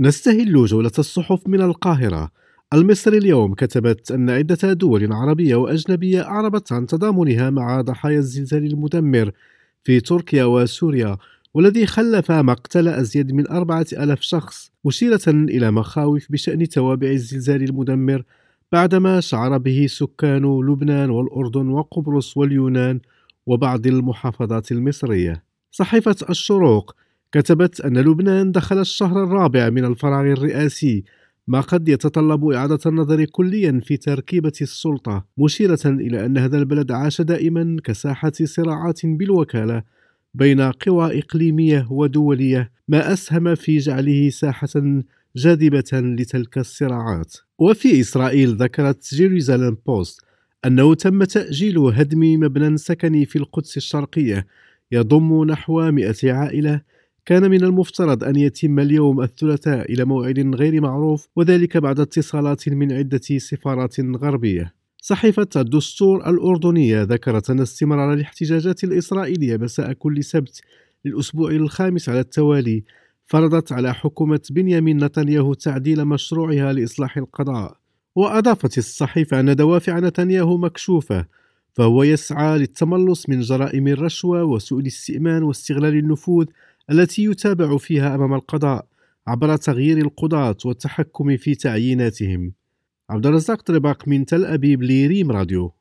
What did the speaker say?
نستهل جولة الصحف من القاهرة. المصري اليوم كتبت أن عدة دول عربية وأجنبية أعربت عن تضامنها مع ضحايا الزلزال المدمر في تركيا وسوريا والذي خلف مقتل أزيد من أربعة ألاف شخص مشيرة إلى مخاوف بشأن توابع الزلزال المدمر بعدما شعر به سكان لبنان والأردن وقبرص واليونان وبعض المحافظات المصرية. صحيفة الشروق كتبت أن لبنان دخل الشهر الرابع من الفراغ الرئاسي ما قد يتطلب إعادة النظر كليا في تركيبة السلطة مشيرة إلى أن هذا البلد عاش دائما كساحة صراعات بالوكالة بين قوى إقليمية ودولية ما أسهم في جعله ساحة جاذبة لتلك الصراعات. وفي إسرائيل ذكرت جيروزالم بوست أنه تم تأجيل هدم مبنى سكني في القدس الشرقية يضم نحو 100 عائلة كان من المفترض أن يتم اليوم الثلاثاء إلى موعد غير معروف وذلك بعد اتصالات من عدة سفارات غربية. صحيفة الدستور الأردنية ذكرت أن استمرار الاحتجاجات الإسرائيلية مساء كل سبت للأسبوع الخامس على التوالي فرضت على حكومة بنيامين نتنياهو تعديل مشروعها لإصلاح القضاء. وأضافت الصحيفة أن دوافع نتنياهو مكشوفة فهو يسعى للتملص من جرائم الرشوة وسوء الاستئمان واستغلال النفوذ التي يتابع فيها أمام القضاء عبر تغيير القضاة والتحكم في تعييناتهم. عبد الرزاق طرباق من تل أبيب لريم راديو.